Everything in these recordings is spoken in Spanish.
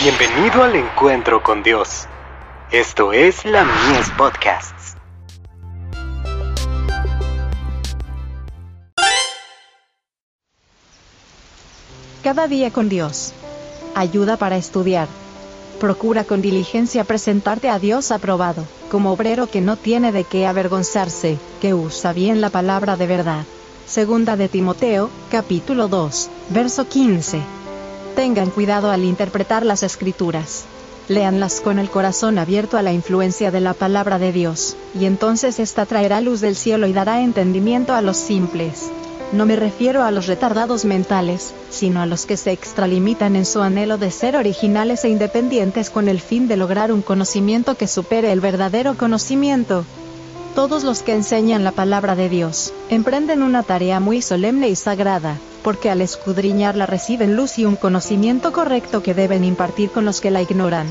Bienvenido al encuentro con Dios. Esto es la Mies Podcasts. Cada día con Dios. Ayuda para estudiar. Procura con diligencia presentarte a Dios aprobado, como obrero que no tiene de qué avergonzarse, que usa bien la palabra de verdad. Segunda de Timoteo, capítulo 2, verso 15. Tengan cuidado al interpretar las escrituras. Léanlas con el corazón abierto a la influencia de la palabra de Dios, y entonces ésta traerá luz del cielo y dará entendimiento a los simples. No me refiero a los retardados mentales, sino a los que se extralimitan en su anhelo de ser originales e independientes con el fin de lograr un conocimiento que supere el verdadero conocimiento. Todos los que enseñan la palabra de Dios, emprenden una tarea muy solemne y sagrada, porque al escudriñarla reciben luz y un conocimiento correcto que deben impartir con los que la ignoran.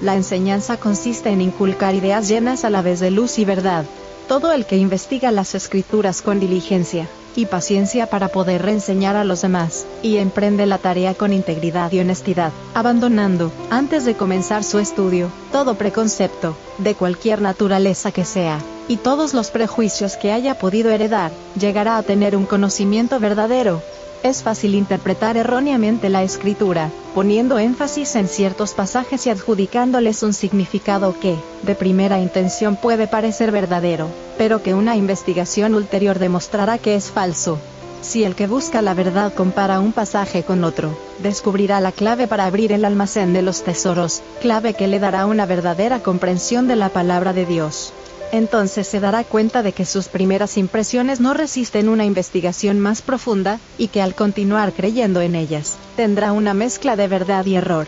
La enseñanza consiste en inculcar ideas llenas a la vez de luz y verdad. Todo el que investiga las escrituras con diligencia y paciencia para poder reenseñar a los demás, y emprende la tarea con integridad y honestidad, abandonando, antes de comenzar su estudio, todo preconcepto, de cualquier naturaleza que sea, y todos los prejuicios que haya podido heredar, llegará a tener un conocimiento verdadero, es fácil interpretar erróneamente la escritura, poniendo énfasis en ciertos pasajes y adjudicándoles un significado que, de primera intención puede parecer verdadero, pero que una investigación ulterior demostrará que es falso. Si el que busca la verdad compara un pasaje con otro, descubrirá la clave para abrir el almacén de los tesoros, clave que le dará una verdadera comprensión de la palabra de Dios entonces se dará cuenta de que sus primeras impresiones no resisten una investigación más profunda, y que al continuar creyendo en ellas, tendrá una mezcla de verdad y error.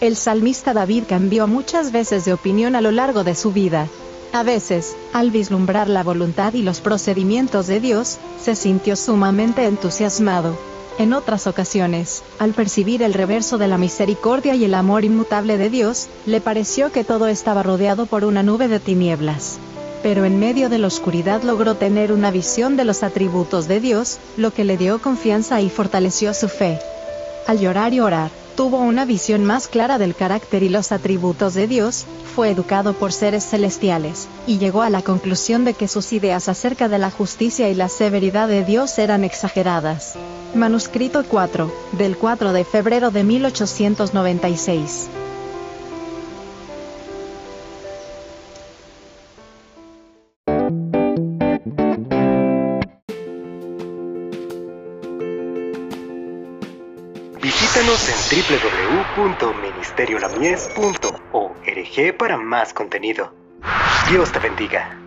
El salmista David cambió muchas veces de opinión a lo largo de su vida. A veces, al vislumbrar la voluntad y los procedimientos de Dios, se sintió sumamente entusiasmado. En otras ocasiones, al percibir el reverso de la misericordia y el amor inmutable de Dios, le pareció que todo estaba rodeado por una nube de tinieblas. Pero en medio de la oscuridad logró tener una visión de los atributos de Dios, lo que le dio confianza y fortaleció su fe. Al llorar y orar, tuvo una visión más clara del carácter y los atributos de Dios, fue educado por seres celestiales, y llegó a la conclusión de que sus ideas acerca de la justicia y la severidad de Dios eran exageradas. Manuscrito 4, del 4 de febrero de 1896. Visítanos en www.ministeriolamies.org para más contenido. Dios te bendiga.